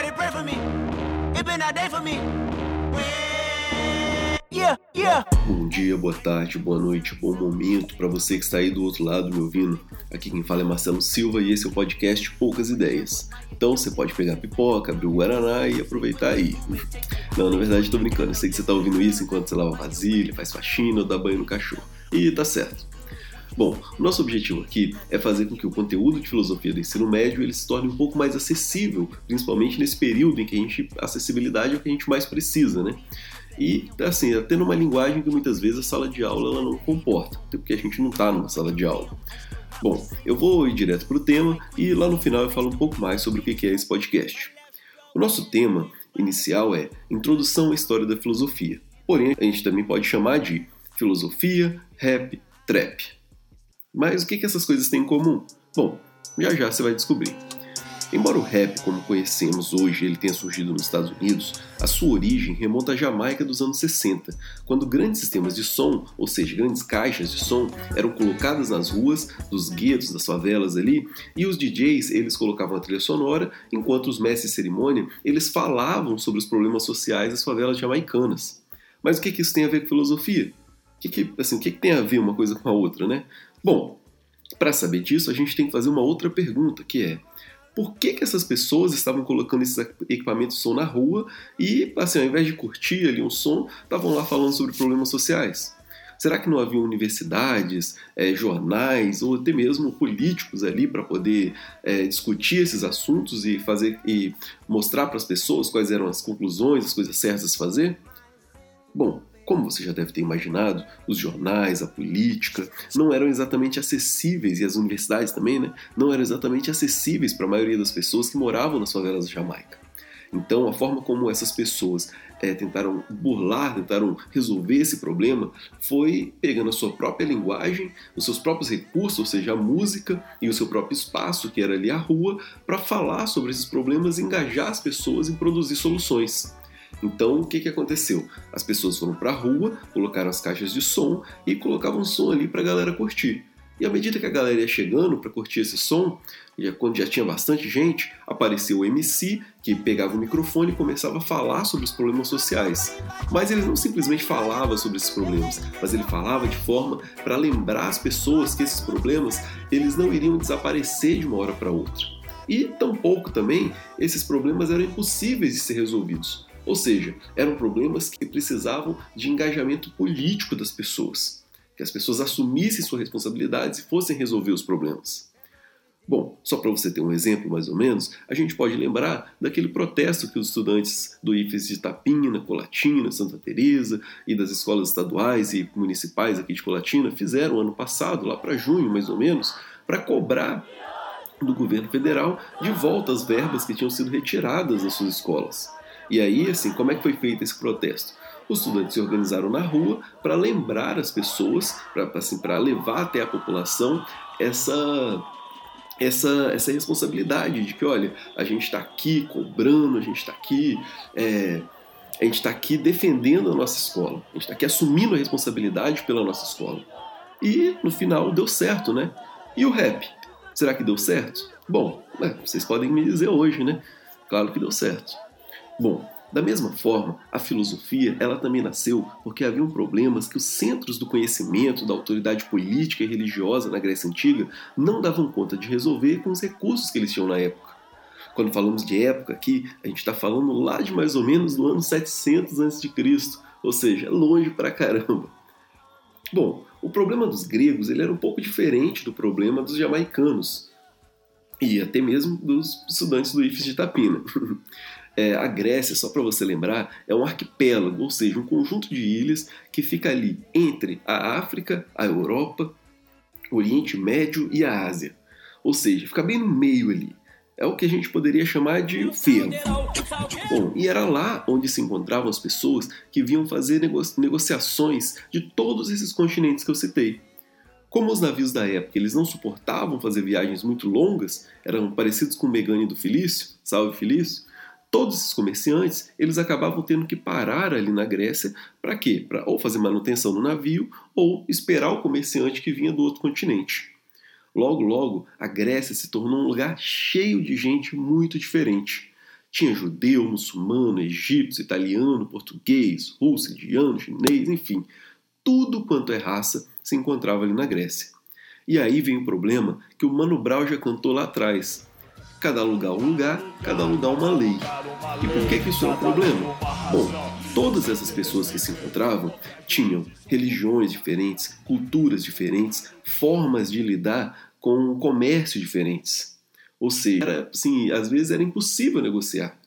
Somebody pray for me. It been a day for me. Yeah, yeah. Bom dia, boa tarde, boa noite, bom momento para você que está aí do outro lado me ouvindo. Aqui quem fala é Marcelo Silva e esse é o podcast Poucas Ideias. Então você pode pegar pipoca, abrir o Guaraná e aproveitar aí. Não, na verdade estou brincando, eu sei que você está ouvindo isso enquanto você lava vasilha, faz faxina ou dá banho no cachorro. E tá certo. Bom, nosso objetivo aqui é fazer com que o conteúdo de filosofia do ensino médio ele se torne um pouco mais acessível, principalmente nesse período em que a gente acessibilidade é o que a gente mais precisa, né? E, assim, é tendo uma linguagem que muitas vezes a sala de aula ela não comporta, porque a gente não está numa sala de aula. Bom, eu vou ir direto para o tema e lá no final eu falo um pouco mais sobre o que é esse podcast. O nosso tema inicial é Introdução à História da Filosofia. Porém, a gente também pode chamar de filosofia, rap, trap. Mas o que, que essas coisas têm em comum? Bom, já já você vai descobrir. Embora o rap, como conhecemos hoje, ele tenha surgido nos Estados Unidos, a sua origem remonta à Jamaica dos anos 60, quando grandes sistemas de som, ou seja, grandes caixas de som, eram colocadas nas ruas dos guetos, das favelas ali, e os DJs, eles colocavam a trilha sonora, enquanto os mestres de cerimônia, eles falavam sobre os problemas sociais das favelas jamaicanas. Mas o que, que isso tem a ver com filosofia? O que, que, assim, o que, que tem a ver uma coisa com a outra, né? Bom, para saber disso, a gente tem que fazer uma outra pergunta, que é por que, que essas pessoas estavam colocando esses equipamentos de som na rua e, assim, ao invés de curtir ali um som, estavam lá falando sobre problemas sociais? Será que não havia universidades, é, jornais ou até mesmo políticos ali para poder é, discutir esses assuntos e fazer e mostrar para as pessoas quais eram as conclusões, as coisas certas a fazer? Bom, como você já deve ter imaginado, os jornais, a política não eram exatamente acessíveis e as universidades também, né? Não eram exatamente acessíveis para a maioria das pessoas que moravam nas favelas da Jamaica. Então, a forma como essas pessoas é, tentaram burlar, tentaram resolver esse problema, foi pegando a sua própria linguagem, os seus próprios recursos, ou seja, a música e o seu próprio espaço, que era ali a rua, para falar sobre esses problemas e engajar as pessoas em produzir soluções. Então, o que, que aconteceu? As pessoas foram para a rua, colocaram as caixas de som e colocavam som ali para a galera curtir. E à medida que a galera ia chegando para curtir esse som, já, quando já tinha bastante gente, apareceu o MC que pegava o microfone e começava a falar sobre os problemas sociais. Mas ele não simplesmente falava sobre esses problemas, mas ele falava de forma para lembrar as pessoas que esses problemas eles não iriam desaparecer de uma hora para outra. E tampouco também esses problemas eram impossíveis de ser resolvidos. Ou seja, eram problemas que precisavam de engajamento político das pessoas, que as pessoas assumissem suas responsabilidades e fossem resolver os problemas. Bom, só para você ter um exemplo mais ou menos, a gente pode lembrar daquele protesto que os estudantes do IFES de Tapina, Colatina, Santa Teresa e das escolas estaduais e municipais aqui de Colatina fizeram ano passado, lá para junho mais ou menos, para cobrar do governo federal de volta as verbas que tinham sido retiradas das suas escolas. E aí, assim, como é que foi feito esse protesto? Os estudantes se organizaram na rua para lembrar as pessoas, para assim, levar até a população essa essa, essa responsabilidade de que, olha, a gente está aqui cobrando, a gente está aqui, é, a gente está aqui defendendo a nossa escola, a gente está aqui assumindo a responsabilidade pela nossa escola. E no final deu certo, né? E o rap? Será que deu certo? Bom, é, vocês podem me dizer hoje, né? Claro que deu certo. Bom, da mesma forma, a filosofia ela também nasceu porque haviam problemas que os centros do conhecimento, da autoridade política e religiosa na Grécia Antiga não davam conta de resolver com os recursos que eles tinham na época. Quando falamos de época aqui, a gente está falando lá de mais ou menos no ano 700 a.C., ou seja, longe pra caramba. Bom, o problema dos gregos ele era um pouco diferente do problema dos jamaicanos e até mesmo dos estudantes do IFES de Tapina. É, a Grécia, só para você lembrar, é um arquipélago, ou seja, um conjunto de ilhas que fica ali entre a África, a Europa, o Oriente Médio e a Ásia. Ou seja, fica bem no meio ali. É o que a gente poderia chamar de ferro. Bom, e era lá onde se encontravam as pessoas que vinham fazer nego negociações de todos esses continentes que eu citei. Como os navios da época eles não suportavam fazer viagens muito longas, eram parecidos com o Megane do Felício, salve Felício, todos esses comerciantes eles acabavam tendo que parar ali na Grécia para quê? Para ou fazer manutenção no navio ou esperar o comerciante que vinha do outro continente. Logo, logo, a Grécia se tornou um lugar cheio de gente muito diferente. Tinha judeu, muçulmano, egípcio, italiano, português, russo, indiano, chinês, enfim, tudo quanto é raça se encontrava ali na Grécia. E aí vem o problema que o Mano Brown já cantou lá atrás. Cada lugar um lugar, cada lugar uma lei. E por que, que isso é um problema? Bom, todas essas pessoas que se encontravam tinham religiões diferentes, culturas diferentes, formas de lidar com o comércio diferentes. Ou seja, era, assim, às vezes era impossível negociar.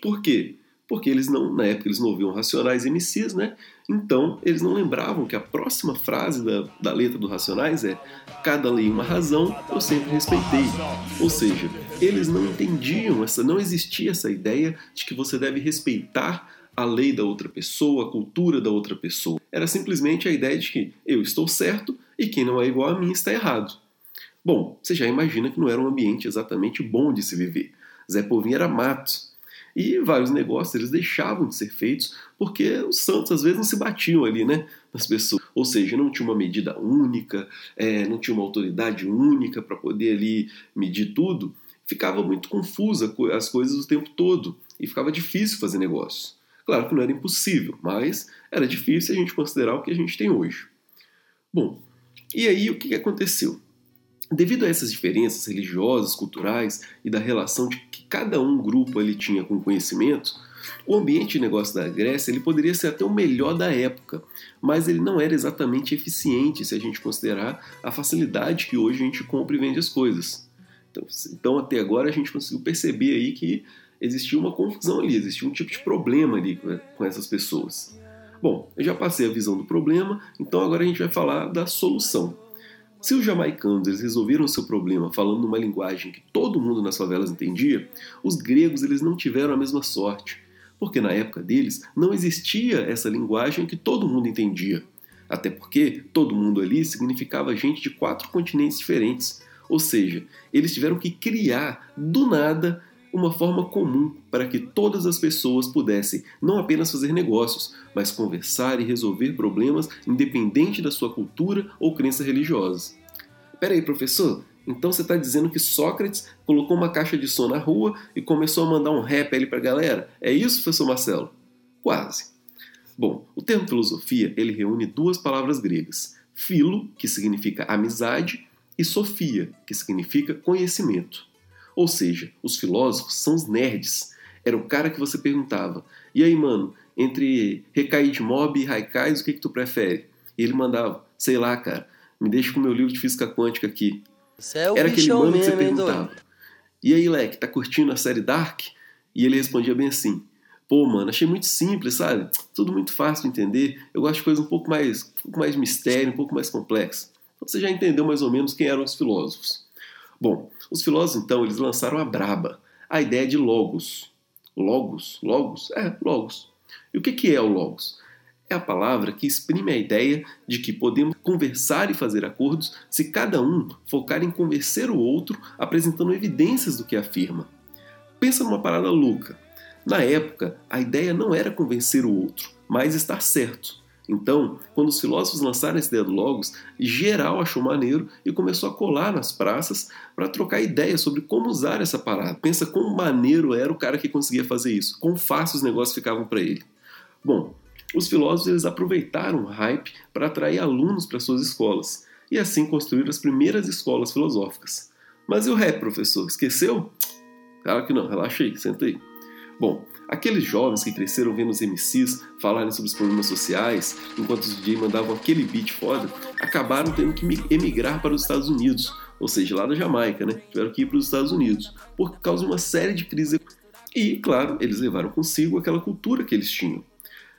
Por quê? Porque eles não, na época, eles não ouviam Racionais MCs, né? Então, eles não lembravam que a próxima frase da, da letra do Racionais é Cada lei uma razão, eu sempre respeitei. Ou seja, eles não entendiam, essa, não existia essa ideia de que você deve respeitar a lei da outra pessoa, a cultura da outra pessoa. Era simplesmente a ideia de que eu estou certo e quem não é igual a mim está errado. Bom, você já imagina que não era um ambiente exatamente bom de se viver. Zé Povinho era mato. E vários negócios eles deixavam de ser feitos porque os santos às vezes não se batiam ali, né? Nas pessoas. Ou seja, não tinha uma medida única, é, não tinha uma autoridade única para poder ali medir tudo. Ficava muito confusa as coisas o tempo todo e ficava difícil fazer negócio. Claro que não era impossível, mas era difícil a gente considerar o que a gente tem hoje. Bom, e aí o que aconteceu? Devido a essas diferenças religiosas, culturais e da relação de que cada um grupo ali tinha com conhecimento, o ambiente de negócio da Grécia ele poderia ser até o melhor da época, mas ele não era exatamente eficiente se a gente considerar a facilidade que hoje a gente compra e vende as coisas. Então, então até agora a gente conseguiu perceber aí que existia uma confusão ali, existia um tipo de problema ali com essas pessoas. Bom, eu já passei a visão do problema, então agora a gente vai falar da solução. Se os jamaicanos eles resolveram o seu problema falando numa linguagem que todo mundo nas favelas entendia, os gregos eles não tiveram a mesma sorte, porque na época deles não existia essa linguagem que todo mundo entendia. Até porque todo mundo ali significava gente de quatro continentes diferentes. Ou seja, eles tiveram que criar do nada uma forma comum para que todas as pessoas pudessem não apenas fazer negócios, mas conversar e resolver problemas independente da sua cultura ou crença religiosa. Peraí, professor, então você está dizendo que Sócrates colocou uma caixa de som na rua e começou a mandar um rap ali para a galera? É isso, professor Marcelo? Quase. Bom, o termo filosofia ele reúne duas palavras gregas: filo, que significa amizade, e sofia, que significa conhecimento. Ou seja, os filósofos são os nerds. Era o cara que você perguntava: e aí, mano, entre de Mob e Haikais, o que, que tu prefere? E ele mandava: sei lá, cara, me deixa com meu livro de física quântica aqui. É Era aquele mano que você perguntava: e aí, Leque, tá curtindo a série Dark? E ele respondia bem assim: Pô, mano, achei muito simples, sabe? Tudo muito fácil de entender. Eu gosto de coisas um pouco mais, um pouco mais mistério, um pouco mais complexas. Então você já entendeu mais ou menos quem eram os filósofos. Bom, os filósofos então eles lançaram a braba, a ideia de logos. Logos? Logos? É, logos. E o que é o logos? É a palavra que exprime a ideia de que podemos conversar e fazer acordos se cada um focar em convencer o outro apresentando evidências do que afirma. Pensa numa parada louca. Na época, a ideia não era convencer o outro, mas estar certo. Então, quando os filósofos lançaram do Logos, geral achou maneiro e começou a colar nas praças para trocar ideias sobre como usar essa parada. Pensa quão maneiro era o cara que conseguia fazer isso, quão fácil os negócios ficavam para ele. Bom, os filósofos eles aproveitaram o hype para atrair alunos para suas escolas e assim construíram as primeiras escolas filosóficas. Mas e o rap, professor? Esqueceu? Claro que não, relaxa aí, senta aí. Bom, aqueles jovens que cresceram vendo os MCs falarem sobre os problemas sociais, enquanto os DJ mandavam aquele beat foda, acabaram tendo que emigrar para os Estados Unidos, ou seja, lá da Jamaica, né? Tiveram que ir para os Estados Unidos, por causa de uma série de crises. E, claro, eles levaram consigo aquela cultura que eles tinham.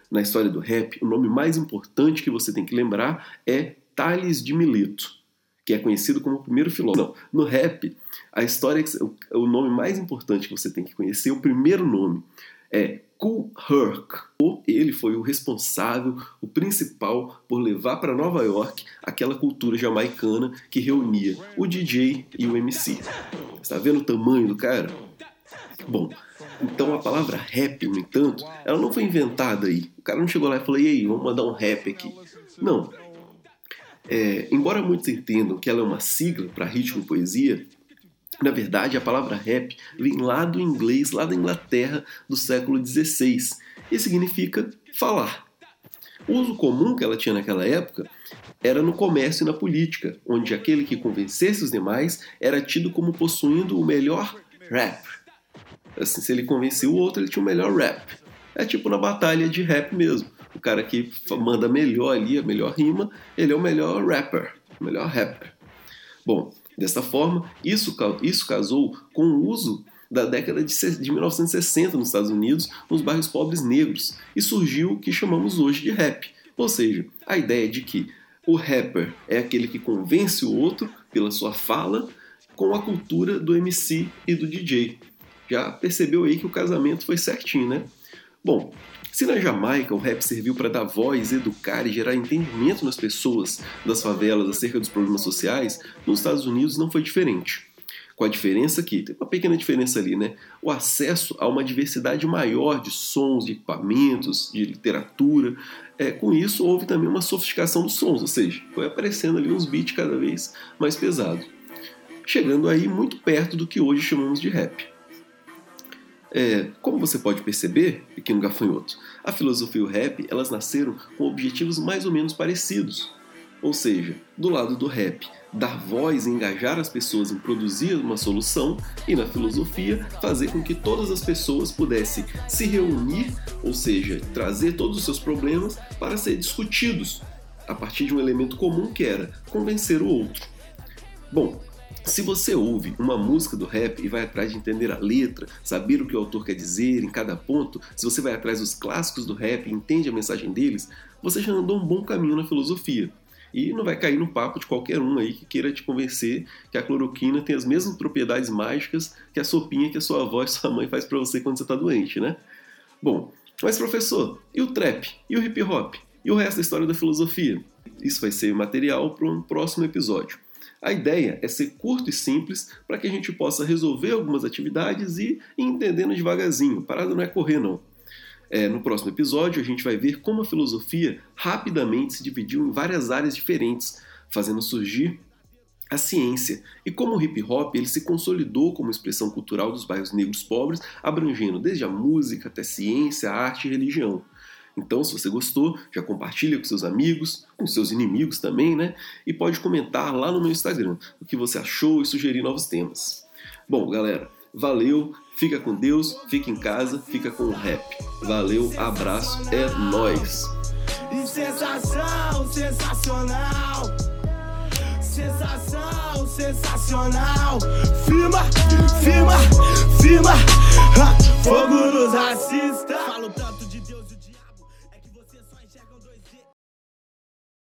Na história do rap, o nome mais importante que você tem que lembrar é Tales de Mileto que é conhecido como o primeiro filósofo. Não, no rap, a história, o nome mais importante que você tem que conhecer, o primeiro nome, é Kool Herc. Ele foi o responsável, o principal, por levar para Nova York aquela cultura jamaicana que reunia o DJ e o MC. Está vendo o tamanho do cara? Bom, então a palavra rap, no entanto, ela não foi inventada aí. O cara não chegou lá e falou: e aí, vamos mandar um rap aqui. Não, é, embora muitos entendam que ela é uma sigla para ritmo e poesia, Na verdade, a palavra rap vem lá do inglês, lá da Inglaterra do século XVI, e significa falar. O uso comum que ela tinha naquela época era no comércio e na política, onde aquele que convencesse os demais era tido como possuindo o melhor rap. Assim, se ele convencia o outro, ele tinha o melhor rap. É tipo na batalha de rap mesmo. O cara que manda melhor ali, a melhor rima, ele é o melhor rapper, o melhor rapper. Bom, dessa forma, isso, isso casou com o uso da década de, de 1960 nos Estados Unidos, nos bairros pobres negros, e surgiu o que chamamos hoje de rap. Ou seja, a ideia de que o rapper é aquele que convence o outro pela sua fala com a cultura do MC e do DJ. Já percebeu aí que o casamento foi certinho, né? Bom, se na Jamaica o rap serviu para dar voz, educar e gerar entendimento nas pessoas das favelas acerca dos problemas sociais, nos Estados Unidos não foi diferente. Com a diferença que, tem uma pequena diferença ali, né? O acesso a uma diversidade maior de sons, de equipamentos, de literatura. É, com isso, houve também uma sofisticação dos sons, ou seja, foi aparecendo ali uns beats cada vez mais pesados. Chegando aí muito perto do que hoje chamamos de rap. É, como você pode perceber, pequeno gafanhoto, a filosofia e o rap elas nasceram com objetivos mais ou menos parecidos. Ou seja, do lado do rap, dar voz e engajar as pessoas em produzir uma solução, e na filosofia, fazer com que todas as pessoas pudessem se reunir, ou seja, trazer todos os seus problemas para ser discutidos a partir de um elemento comum que era convencer o outro. Bom, se você ouve uma música do rap e vai atrás de entender a letra, saber o que o autor quer dizer em cada ponto, se você vai atrás dos clássicos do rap e entende a mensagem deles, você já andou um bom caminho na filosofia. E não vai cair no papo de qualquer um aí que queira te convencer que a cloroquina tem as mesmas propriedades mágicas que a sopinha que a sua avó e sua mãe faz para você quando você está doente, né? Bom, mas professor, e o trap? E o hip hop? E o resto da história da filosofia? Isso vai ser material para um próximo episódio. A ideia é ser curto e simples para que a gente possa resolver algumas atividades e ir entendendo devagarzinho. Parada não é correr, não. É, no próximo episódio, a gente vai ver como a filosofia rapidamente se dividiu em várias áreas diferentes, fazendo surgir a ciência e como o hip hop ele se consolidou como expressão cultural dos bairros negros pobres, abrangendo desde a música até ciência, arte e religião. Então, se você gostou, já compartilha com seus amigos, com seus inimigos também, né? E pode comentar lá no meu Instagram o que você achou e sugerir novos temas. Bom, galera, valeu, fica com Deus, fica em casa, fica com o rap. Valeu, abraço, é nós. Sensação sensacional. Sensação sensacional. Firma, firma, firma. Fogo nos racistas.